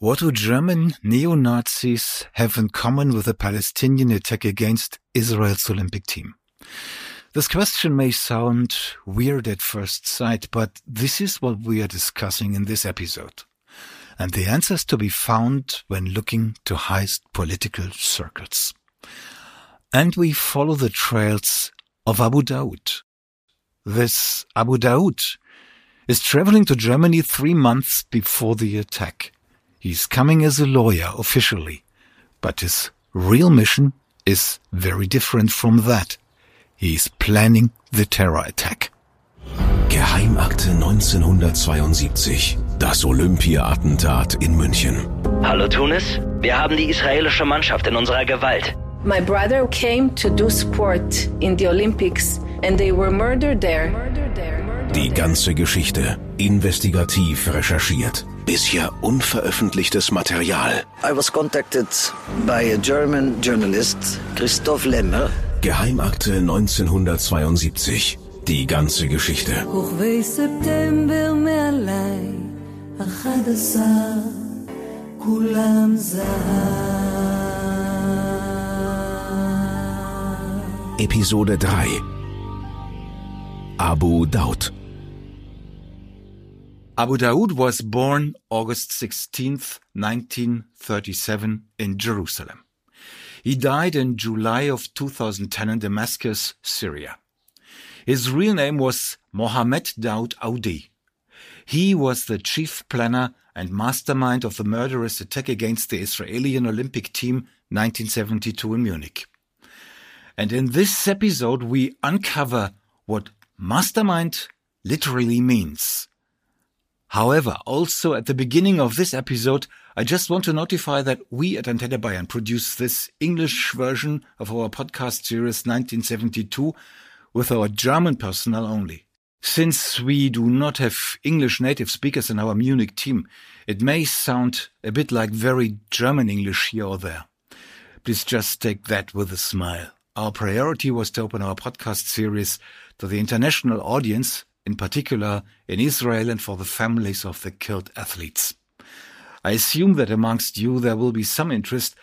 What do German neo-Nazis have in common with the Palestinian attack against Israel's Olympic team? This question may sound weird at first sight, but this is what we are discussing in this episode. And the answers to be found when looking to highest political circles. And we follow the trails of Abu Daoud. This Abu Daoud is traveling to Germany three months before the attack. He's coming as a lawyer officially, but his real mission is very different from that. He's planning the terror attack. Geheimakte 1972. Das Olympia-Attentat in München. Hallo Tunis, wir haben die israelische Mannschaft in unserer Gewalt. My brother came to do sport in the Olympics and they were murdered there. Die ganze Geschichte investigativ recherchiert bisher unveröffentlichtes Material. I was contacted by a German journalist, Christoph Lemmer. Geheimakte 1972. Die ganze Geschichte. Episode 3 Abu Daud Abu Daoud was born August 16th, 1937 in Jerusalem. He died in July of 2010 in Damascus, Syria. His real name was Mohammed Daoud Aoudi. He was the chief planner and mastermind of the murderous attack against the Israeli Olympic team 1972 in Munich. And in this episode, we uncover what mastermind literally means. However, also at the beginning of this episode, I just want to notify that we at Antenne Bayern produce this English version of our podcast series 1972 with our German personnel only. Since we do not have English native speakers in our Munich team, it may sound a bit like very German English here or there. Please just take that with a smile. Our priority was to open our podcast series to the international audience, in particular in Israel and for the families of the killed athletes. I assume that amongst you there will be some interest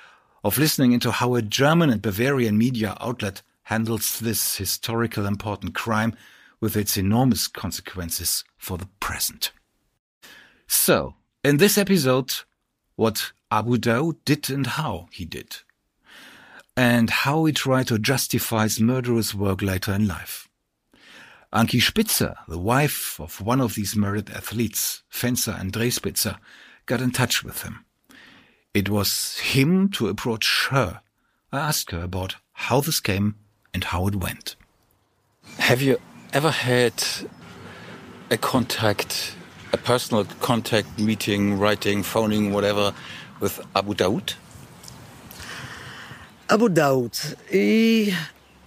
of listening into how a German and Bavarian media outlet handles this historical important crime with its enormous consequences for the present. So, in this episode, what Abu Daoud did and how he did. And how he tried to justify his murderous work later in life. Ankie Spitzer, the wife of one of these murdered athletes, fencer André Spitzer, got in touch with him. It was him to approach her. I asked her about how this came and how it went. Have you ever had a contact, a personal contact meeting, writing, phoning, whatever, with Abu Daoud? Abu Daoud, he,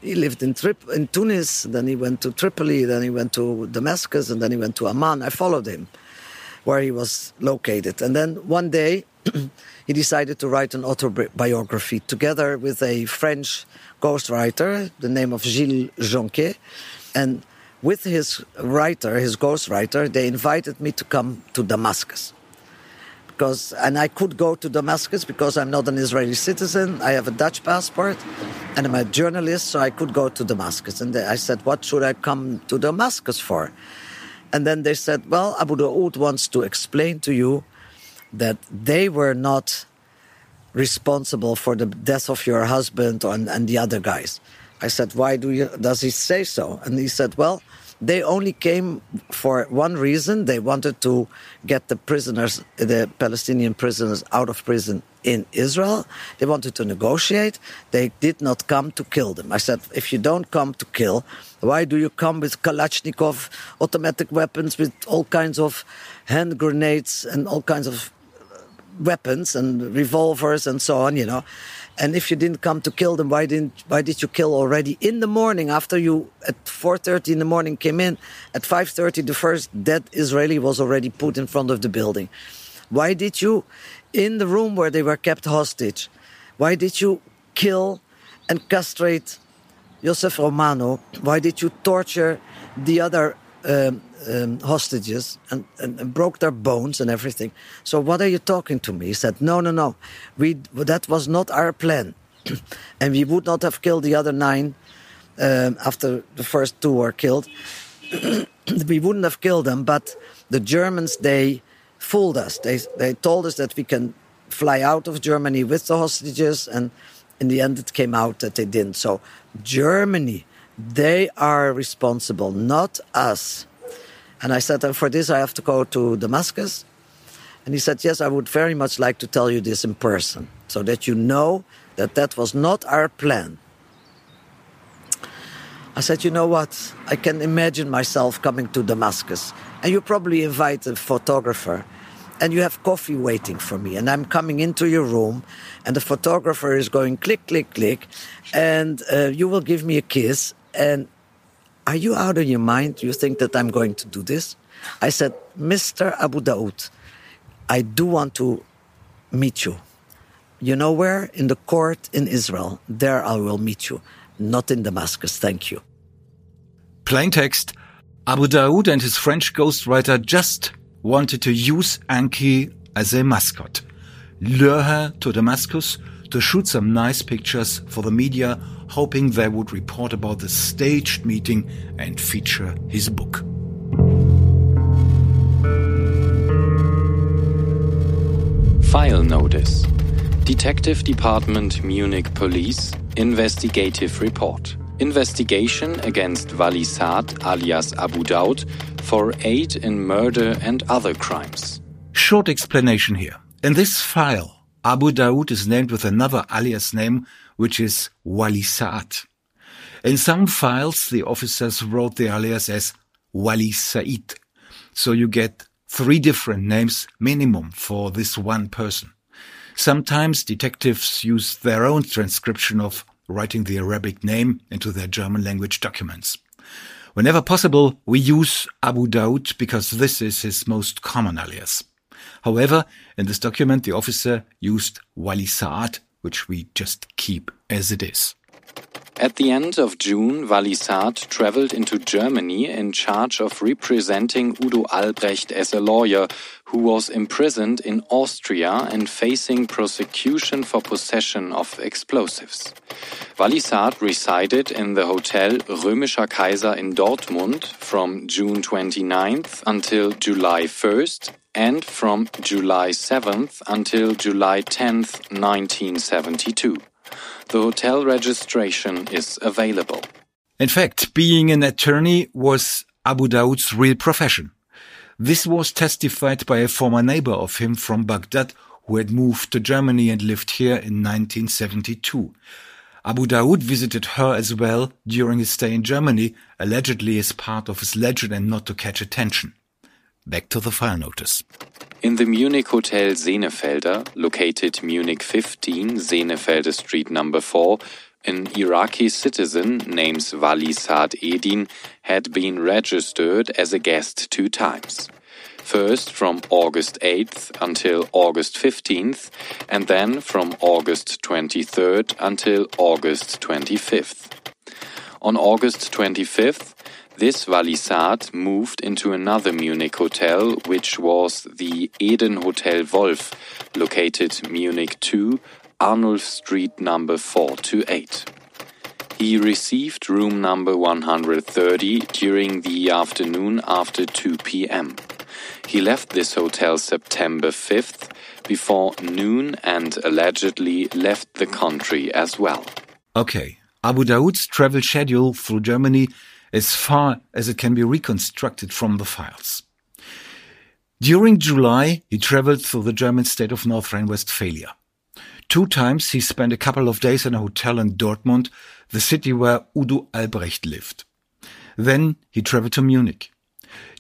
he lived in, Trip, in Tunis, then he went to Tripoli, then he went to Damascus, and then he went to Amman. I followed him where he was located. And then one day, he decided to write an autobiography together with a French ghostwriter, the name of Gilles Jonchay. And with his writer, his ghostwriter, they invited me to come to Damascus. Because, and I could go to Damascus because I'm not an Israeli citizen. I have a Dutch passport and I'm a journalist, so I could go to Damascus. And I said, What should I come to Damascus for? And then they said, Well, Abu Daoud wants to explain to you that they were not responsible for the death of your husband and, and the other guys. I said, Why do you, does he say so? And he said, Well, they only came for one reason. They wanted to get the prisoners, the Palestinian prisoners, out of prison in Israel. They wanted to negotiate. They did not come to kill them. I said, if you don't come to kill, why do you come with Kalashnikov automatic weapons, with all kinds of hand grenades and all kinds of weapons and revolvers and so on, you know? And if you didn't come to kill them, why didn't why did you kill already in the morning after you at 4:30 in the morning came in? At 5:30 the first dead Israeli was already put in front of the building. Why did you in the room where they were kept hostage? Why did you kill and castrate Josef Romano? Why did you torture the other um, um, hostages and, and, and, broke their bones and everything. So what are you talking to me? He said, no, no, no. We, that was not our plan. and we would not have killed the other nine um, after the first two were killed. we wouldn't have killed them, but the Germans, they fooled us. They, they told us that we can fly out of Germany with the hostages, and in the end, it came out that they didn't. So, Germany, they are responsible, not us. And I said, and for this, I have to go to Damascus. And he said, Yes, I would very much like to tell you this in person so that you know that that was not our plan. I said, You know what? I can imagine myself coming to Damascus, and you probably invite a photographer and you have coffee waiting for me and i'm coming into your room and the photographer is going click click click and uh, you will give me a kiss and are you out of your mind? You think that i'm going to do this? I said mr abu daoud i do want to meet you. You know where? In the court in israel. There i will meet you. Not in damascus. Thank you. Plain text. Abu daoud and his french ghostwriter just wanted to use Ankie as a mascot, lure her to Damascus to shoot some nice pictures for the media, hoping they would report about the staged meeting and feature his book. File Notice Detective Department Munich Police Investigative Report Investigation against Wali Saad alias Abu Daud for aid in murder and other crimes. Short explanation here. In this file, Abu Daud is named with another alias name, which is Wali Saad. In some files, the officers wrote the alias as Wali Said. So you get three different names minimum for this one person. Sometimes detectives use their own transcription of writing the Arabic name into their German language documents. Whenever possible, we use Abu Daud because this is his most common alias. However, in this document, the officer used Wali Saad, which we just keep as it is. At the end of June, Wali Saad traveled into Germany in charge of representing Udo Albrecht as a lawyer who was imprisoned in Austria and facing prosecution for possession of explosives. Wali Saad resided in the Hotel Römischer Kaiser in Dortmund from June 29th until July 1st and from July 7th until July 10th, 1972. The hotel registration is available. In fact, being an attorney was Abu Daud's real profession. This was testified by a former neighbor of him from Baghdad who had moved to Germany and lived here in 1972. Abu Daud visited her as well during his stay in Germany, allegedly as part of his legend and not to catch attention. Back to the file notice. In the Munich Hotel Senefelder, located Munich 15, Senefelder Street number 4, an Iraqi citizen named Wali Saad Edin had been registered as a guest two times. First from August 8th until August 15th, and then from August 23rd until August 25th. On August 25th, this Wali moved into another Munich hotel, which was the Eden Hotel Wolf, located Munich 2, Arnulf Street number 428. He received room number 130 during the afternoon after 2 p.m. He left this hotel September 5th before noon and allegedly left the country as well. Okay, Abu Daud's travel schedule through Germany as far as it can be reconstructed from the files. During July, he traveled through the German state of North Rhine-Westphalia. Two times he spent a couple of days in a hotel in Dortmund, the city where Udo Albrecht lived. Then he traveled to Munich.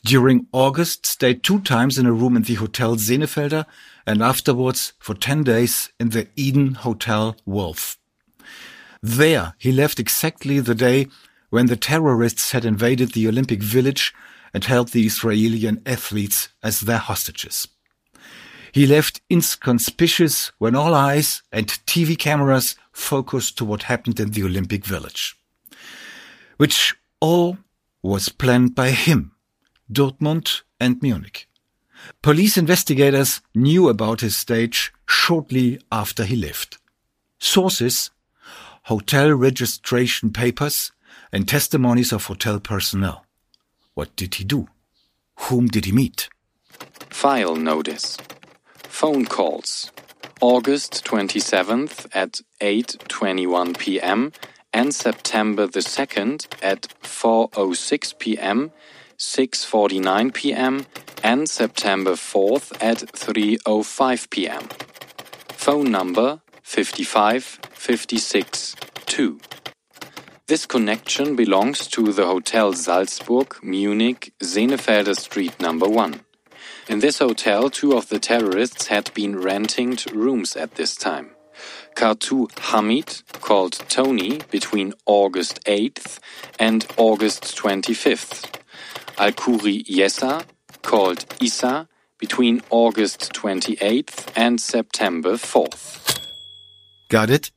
During August, stayed two times in a room in the Hotel Senefelder and afterwards for 10 days in the Eden Hotel Wolf. There he left exactly the day when the terrorists had invaded the Olympic Village and held the Israeli athletes as their hostages. He left inconspicuous when all eyes and TV cameras focused to what happened in the Olympic Village. Which all was planned by him, Dortmund, and Munich. Police investigators knew about his stage shortly after he left. Sources, hotel registration papers, and testimonies of hotel personnel. What did he do? Whom did he meet? File notice. Phone calls. August 27th at 8:21 p.m. and September the 2nd at 4:06 p.m., 6:49 p.m. and September 4th at 3:05 p.m. Phone number 55 56 2. This connection belongs to the Hotel Salzburg, Munich, Senefelder Street number 1. In this hotel, two of the terrorists had been renting rooms at this time. Kartu Hamid, called Tony, between August 8th and August 25th. Al-Kuri Yessa, called Isa, between August 28th and September 4th. Got it?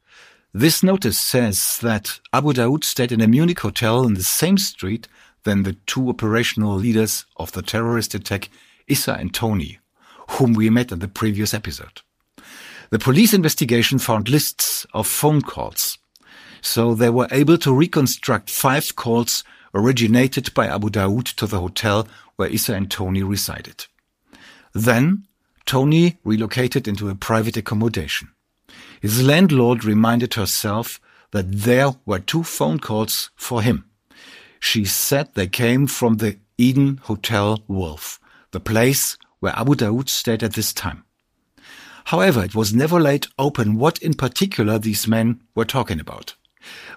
This notice says that Abu Daoud stayed in a Munich hotel in the same street than the two operational leaders of the terrorist attack, Issa and Tony, whom we met in the previous episode. The police investigation found lists of phone calls, so they were able to reconstruct five calls originated by Abu Daoud to the hotel where Issa and Tony resided. Then, Tony relocated into a private accommodation. His landlord reminded herself that there were two phone calls for him. She said they came from the Eden Hotel Wolf, the place where Abu Daoud stayed at this time. However, it was never laid open what in particular these men were talking about.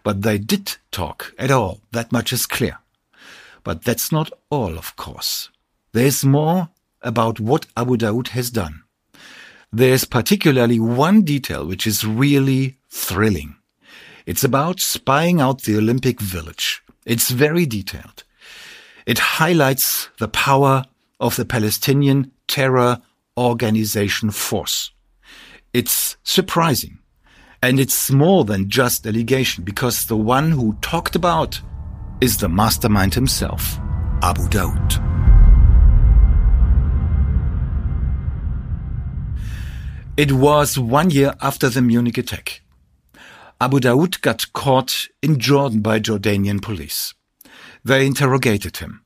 But they did talk at all, that much is clear. But that's not all, of course. There's more about what Abu Daoud has done. There's particularly one detail which is really thrilling. It's about spying out the Olympic Village. It's very detailed. It highlights the power of the Palestinian terror organization force. It's surprising. And it's more than just allegation because the one who talked about is the mastermind himself, Abu Daoud. It was one year after the Munich attack. Abu Daoud got caught in Jordan by Jordanian police. They interrogated him.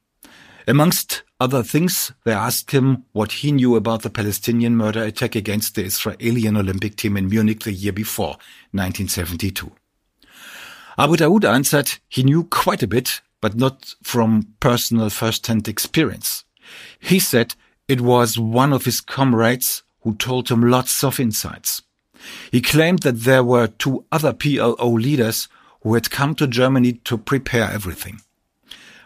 Amongst other things, they asked him what he knew about the Palestinian murder attack against the Israeli Olympic team in Munich the year before, 1972. Abu Daoud answered he knew quite a bit, but not from personal first-hand experience. He said it was one of his comrades who told him lots of insights. He claimed that there were two other PLO leaders who had come to Germany to prepare everything.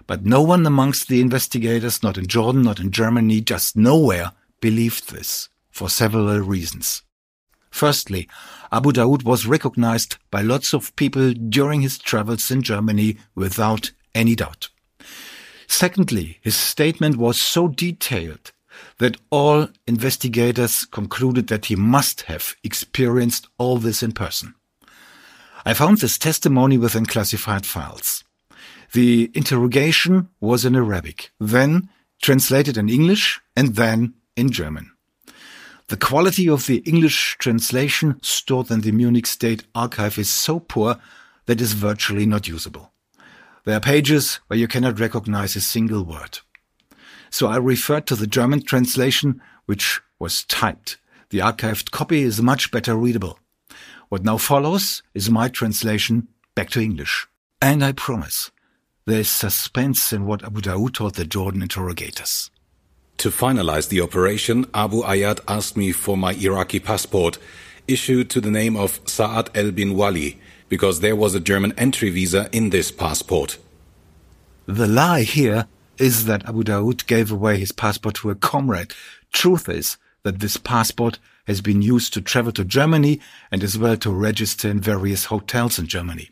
But no one amongst the investigators, not in Jordan, not in Germany, just nowhere, believed this, for several reasons. Firstly, Abu Daoud was recognized by lots of people during his travels in Germany without any doubt. Secondly, his statement was so detailed that all investigators concluded that he must have experienced all this in person. I found this testimony within classified files. The interrogation was in Arabic, then translated in English, and then in German. The quality of the English translation stored in the Munich State Archive is so poor that it is virtually not usable. There are pages where you cannot recognize a single word. So I referred to the German translation, which was typed. The archived copy is much better readable. What now follows is my translation back to English. And I promise, there is suspense in what Abu Daoud told the Jordan interrogators. To finalize the operation, Abu Ayad asked me for my Iraqi passport, issued to the name of Sa'ad el bin Wali, because there was a German entry visa in this passport. The lie here is that Abu Daoud gave away his passport to a comrade. Truth is that this passport has been used to travel to Germany and as well to register in various hotels in Germany.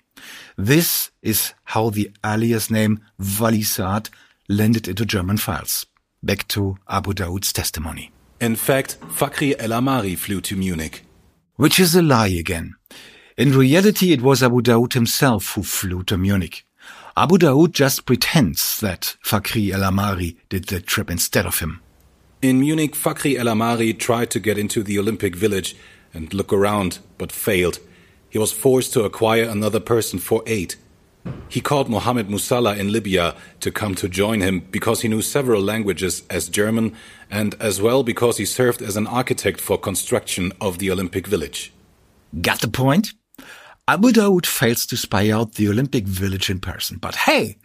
This is how the alias name Wali Saad landed into German files. Back to Abu Daoud's testimony. In fact, Fakri El Amari flew to Munich. Which is a lie again. In reality, it was Abu Daoud himself who flew to Munich. Abu Daoud just pretends that Fakri El Amari did the trip instead of him. In Munich, Fakri El Amari tried to get into the Olympic Village and look around, but failed. He was forced to acquire another person for aid. He called Mohammed Musalla in Libya to come to join him because he knew several languages as German and as well because he served as an architect for construction of the Olympic Village. Got the point? Abu Daoud fails to spy out the Olympic Village in person. But hey,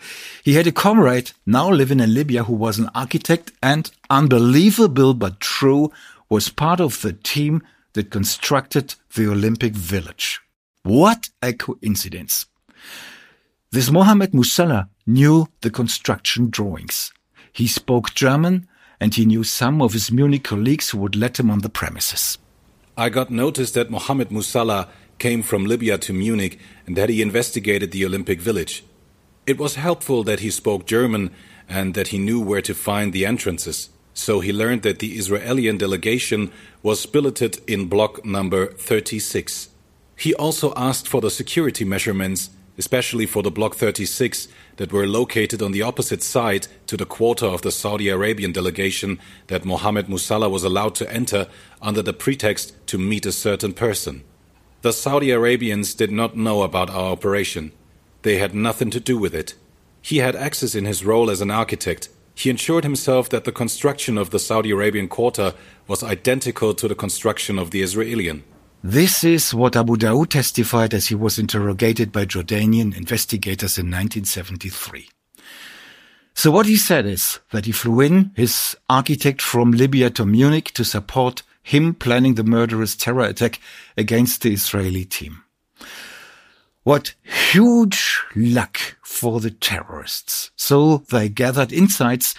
he had a comrade now living in Libya who was an architect and, unbelievable but true, was part of the team that constructed the Olympic Village. What a coincidence. This Mohammed Musalla knew the construction drawings. He spoke German and he knew some of his Munich colleagues who would let him on the premises. I got notice that Mohammed Musalla came from Libya to Munich and that he investigated the Olympic Village. It was helpful that he spoke German and that he knew where to find the entrances. So he learned that the Israeli delegation was billeted in block number 36. He also asked for the security measurements, especially for the block 36 that were located on the opposite side to the quarter of the Saudi Arabian delegation that Mohammed Musalla was allowed to enter under the pretext to meet a certain person. The Saudi Arabians did not know about our operation. They had nothing to do with it. He had access in his role as an architect. He ensured himself that the construction of the Saudi Arabian quarter was identical to the construction of the Israeli. This is what Abu Daoud testified as he was interrogated by Jordanian investigators in 1973. So what he said is that he flew in his architect from Libya to Munich to support him planning the murderous terror attack against the Israeli team. What huge luck for the terrorists. So they gathered insights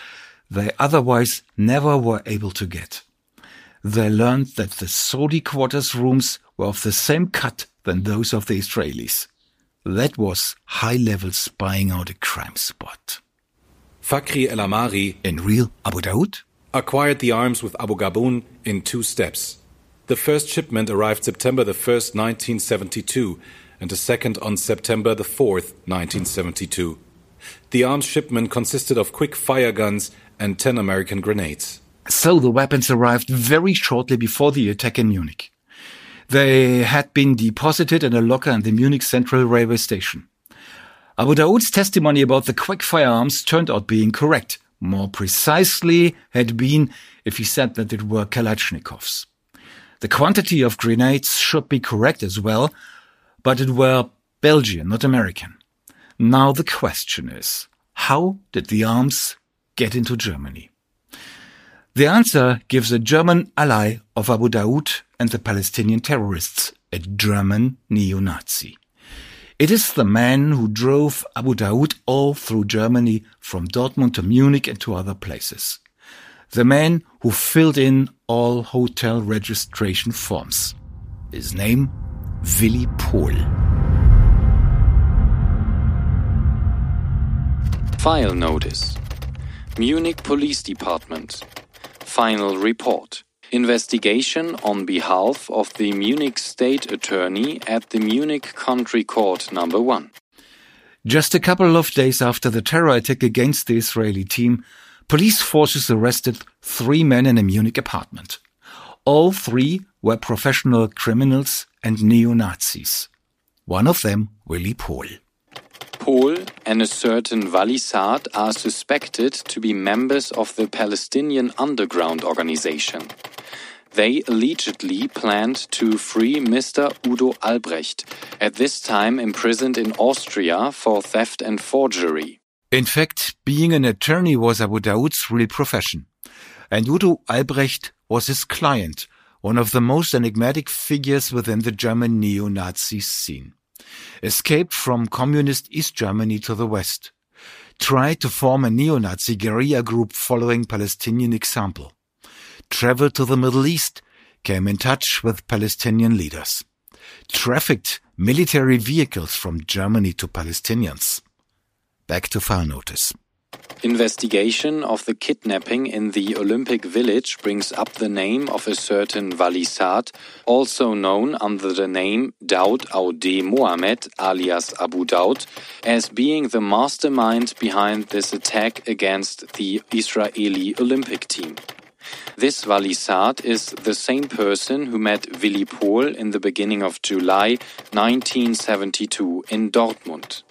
they otherwise never were able to get. They learned that the Saudi quarters rooms were of the same cut than those of the Israelis. That was high level spying out a crime spot. Fakri El Amari, in real Abu Daoud, acquired the arms with Abu Gabun in two steps. The first shipment arrived September the 1st, 1972, and the second on September the 4th, 1972. The arms shipment consisted of quick fire guns and 10 American grenades. So the weapons arrived very shortly before the attack in Munich. They had been deposited in a locker in the Munich Central Railway Station. Abu Daoud's testimony about the quick firearms turned out being correct more precisely had been if he said that it were Kalashnikovs. The quantity of grenades should be correct as well, but it were Belgian, not American. Now the question is, how did the arms get into Germany? The answer gives a German ally of Abu Daoud and the Palestinian terrorists, a German neo-Nazi. It is the man who drove Abu Daoud all through Germany from Dortmund to Munich and to other places. The man who filled in all hotel registration forms. His name, Willy Pohl. File Notice Munich Police Department Final Report Investigation on behalf of the Munich State Attorney at the Munich Country Court Number 1. Just a couple of days after the terror attack against the Israeli team, police forces arrested three men in a Munich apartment. All three were professional criminals and neo-Nazis. One of them, Willy Pohl. Pohl and a certain Wali Saad are suspected to be members of the Palestinian underground organization. They allegedly planned to free Mr. Udo Albrecht, at this time imprisoned in Austria for theft and forgery. In fact, being an attorney was Abu Daoud's real profession. And Udo Albrecht was his client, one of the most enigmatic figures within the German neo-Nazi scene. Escaped from communist East Germany to the West. Tried to form a neo-Nazi guerrilla group following Palestinian example traveled to the Middle East, came in touch with Palestinian leaders, trafficked military vehicles from Germany to Palestinians. Back to file notice. Investigation of the kidnapping in the Olympic Village brings up the name of a certain Wali also known under the name Daud Aude Mohamed alias Abu Daud, as being the mastermind behind this attack against the Israeli Olympic team. This Wali is the same person who met Willy Pohl in the beginning of July 1972 in Dortmund.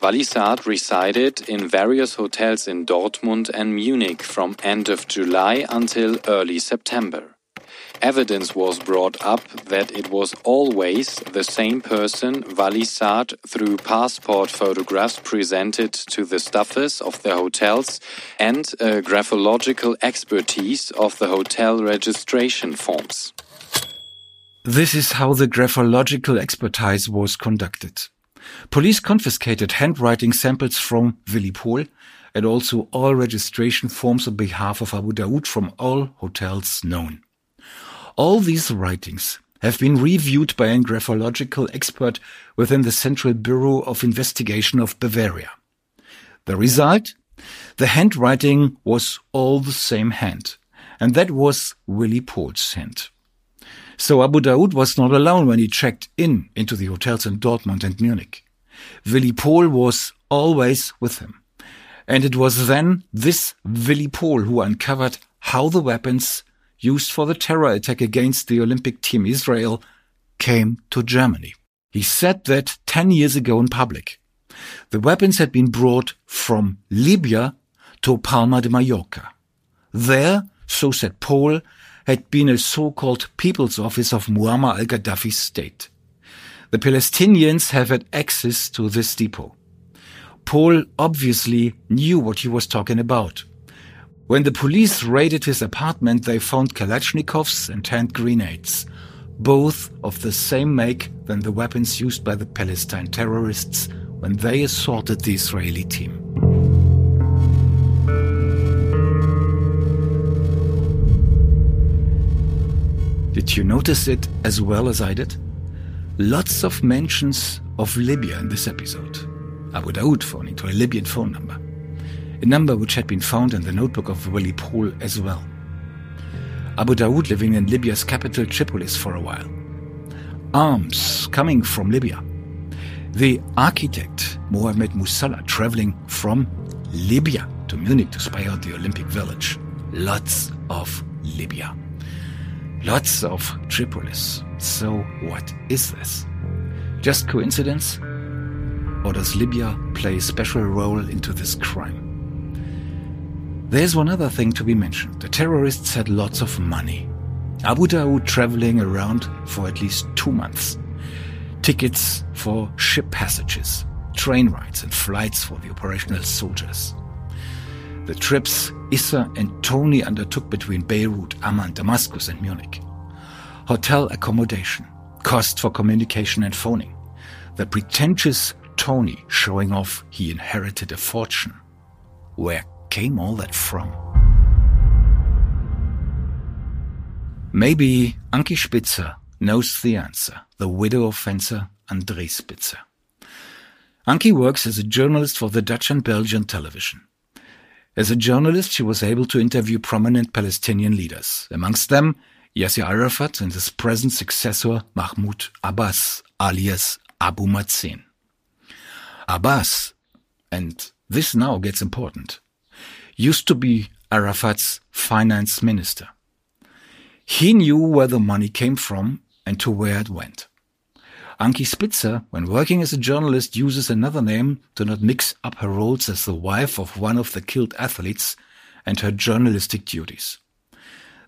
Wali resided in various hotels in Dortmund and Munich from end of July until early September. Evidence was brought up that it was always the same person, Wali through passport photographs presented to the staffers of the hotels and a graphological expertise of the hotel registration forms. This is how the graphological expertise was conducted. Police confiscated handwriting samples from Willy Pohl and also all registration forms on behalf of Abu Daoud from all hotels known. All these writings have been reviewed by a graphological expert within the Central Bureau of Investigation of Bavaria. The result? The handwriting was all the same hand, and that was Willy Pohl's hand. So Abu Daoud was not alone when he checked in into the hotels in Dortmund and Munich. Willy Pohl was always with him. And it was then this Willy Pohl who uncovered how the weapons used for the terror attack against the Olympic team Israel came to Germany. He said that 10 years ago in public. The weapons had been brought from Libya to Palma de Mallorca. There, so said Pohl, had been a so-called People's Office of Muammar al-Gaddafi's state. The Palestinians have had access to this depot. Pohl obviously knew what he was talking about. When the police raided his apartment, they found Kalashnikovs and hand grenades, both of the same make than the weapons used by the Palestine terrorists when they assaulted the Israeli team. Did you notice it as well as I did? Lots of mentions of Libya in this episode. Abu Daoud phoning to a Libyan phone number. A number which had been found in the notebook of Willy Pohl as well. Abu Daoud living in Libya's capital Tripolis for a while. Arms coming from Libya. The architect Mohamed Musalla traveling from Libya to Munich to spy out the Olympic Village. Lots of Libya. Lots of Tripolis. So what is this? Just coincidence? Or does Libya play a special role into this crime? There's one other thing to be mentioned. The terrorists had lots of money. Abu Daoud traveling around for at least two months. Tickets for ship passages, train rides and flights for the operational soldiers. The trips Issa and Tony undertook between Beirut, Amman, Damascus and Munich. Hotel accommodation, cost for communication and phoning. The pretentious Tony showing off he inherited a fortune. Where came all that from? Maybe Ankie Spitzer knows the answer, the widow of fencer André Spitzer. Ankie works as a journalist for the Dutch and Belgian television. As a journalist, she was able to interview prominent Palestinian leaders, amongst them Yasser Arafat and his present successor Mahmoud Abbas, alias Abu Mazen. Abbas, and this now gets important, used to be Arafat's finance minister. He knew where the money came from and to where it went. Ankie Spitzer, when working as a journalist, uses another name to not mix up her roles as the wife of one of the killed athletes and her journalistic duties.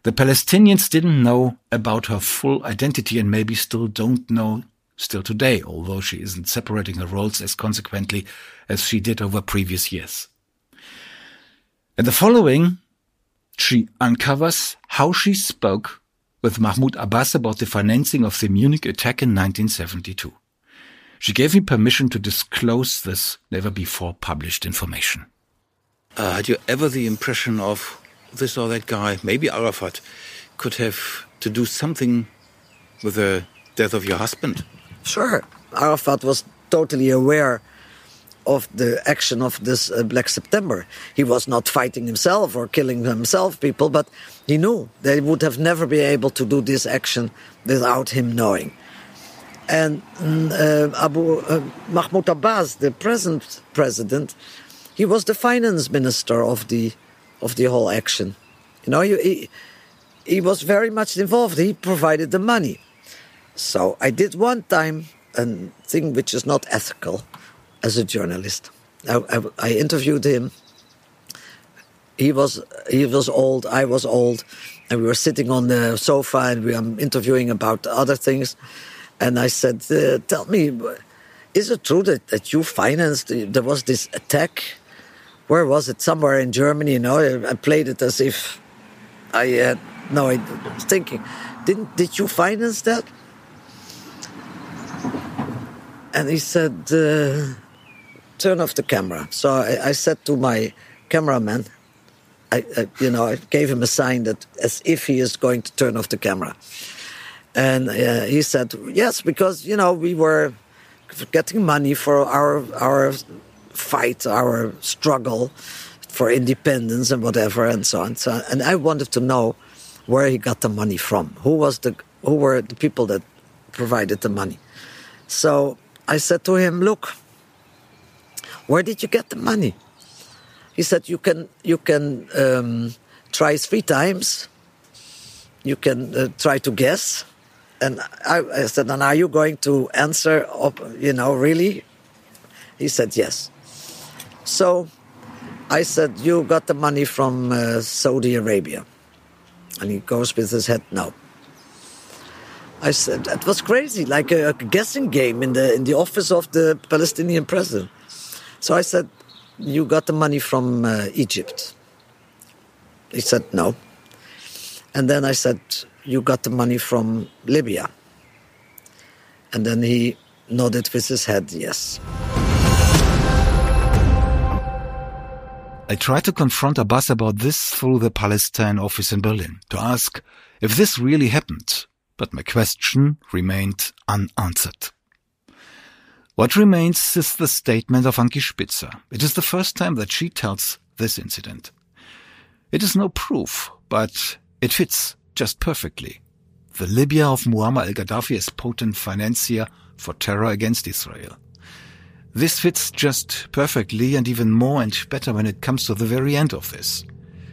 The Palestinians didn't know about her full identity and maybe still don't know still today, although she isn't separating her roles as consequently as she did over previous years. In the following, she uncovers how she spoke with Mahmoud Abbas about the financing of the Munich attack in 1972. She gave me permission to disclose this never before published information. Uh, had you ever the impression of this or that guy, maybe Arafat, could have to do something with the death of your husband? Sure. Arafat was totally aware of the action of this uh, Black September. He was not fighting himself or killing himself, people, but he knew they would have never been able to do this action without him knowing. And mm, uh, Abu uh, Mahmoud Abbas, the present president, he was the finance minister of the of the whole action. You know, he, he was very much involved. He provided the money. So I did one time a thing which is not ethical as a journalist. I, I, I interviewed him. He was he was old. I was old, and we were sitting on the sofa and we were interviewing about other things. And I said, uh, "Tell me, is it true that, that you financed? There was this attack. Where was it? Somewhere in Germany. You know, I, I played it as if I had no. I was thinking, didn't did you finance that?" And he said, uh, "Turn off the camera." So I, I said to my cameraman, I, I, you know, I gave him a sign that as if he is going to turn off the camera. And uh, he said, yes, because, you know, we were getting money for our, our fight, our struggle for independence and whatever and so on. So, and I wanted to know where he got the money from. Who was the, who were the people that provided the money? So I said to him, look, where did you get the money? He said, you can, you can um, try three times. You can uh, try to guess and I, I, said, "And are you going to answer? You know, really?" He said, "Yes." So I said, "You got the money from uh, Saudi Arabia," and he goes with his head no. I said that was crazy, like a, a guessing game in the in the office of the Palestinian president. So I said, "You got the money from uh, Egypt." He said no. And then I said, you got the money from Libya. And then he nodded with his head, yes. I tried to confront Abbas about this through the Palestine office in Berlin to ask if this really happened, but my question remained unanswered. What remains is the statement of Ankie Spitzer. It is the first time that she tells this incident. It is no proof, but it fits just perfectly. The Libya of Muammar al-Gaddafi is potent financier for terror against Israel. This fits just perfectly and even more and better when it comes to the very end of this.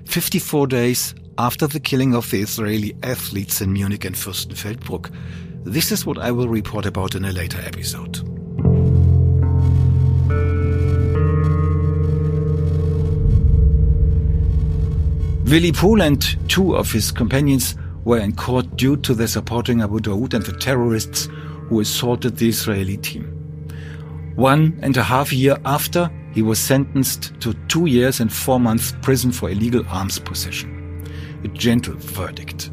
54 days after the killing of the Israeli athletes in Munich and Fürstenfeldbruck. This is what I will report about in a later episode. Willy Pohl and two of his companions were in court due to their supporting Abu Dawood and the terrorists who assaulted the Israeli team. One and a half year after, he was sentenced to two years and four months prison for illegal arms possession. A gentle verdict.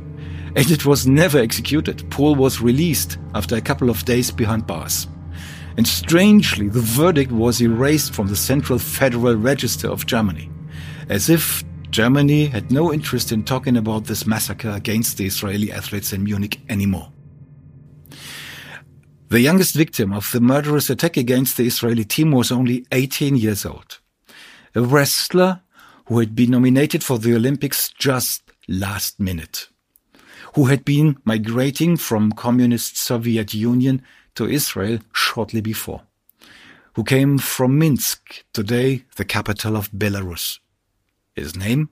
And it was never executed. Pohl was released after a couple of days behind bars. And strangely, the verdict was erased from the Central Federal Register of Germany, as if Germany had no interest in talking about this massacre against the Israeli athletes in Munich anymore. The youngest victim of the murderous attack against the Israeli team was only 18 years old. A wrestler who had been nominated for the Olympics just last minute. Who had been migrating from communist Soviet Union to Israel shortly before. Who came from Minsk, today the capital of Belarus. His name?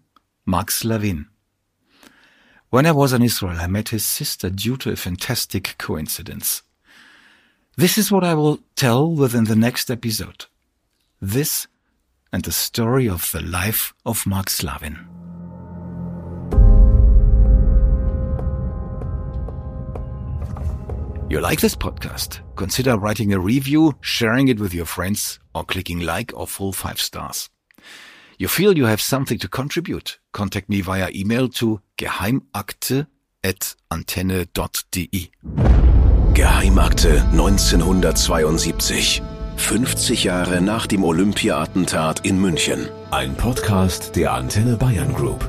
Mark Slavin. When I was in Israel, I met his sister due to a fantastic coincidence. This is what I will tell within the next episode. This and the story of the life of Mark Slavin. You like this podcast? Consider writing a review, sharing it with your friends, or clicking like or full five stars. You feel you have something to contribute? Contact me via email to geheimakte.antenne.de. Geheimakte 1972. 50 Jahre nach dem Olympia-Attentat in München. Ein Podcast der Antenne Bayern Group.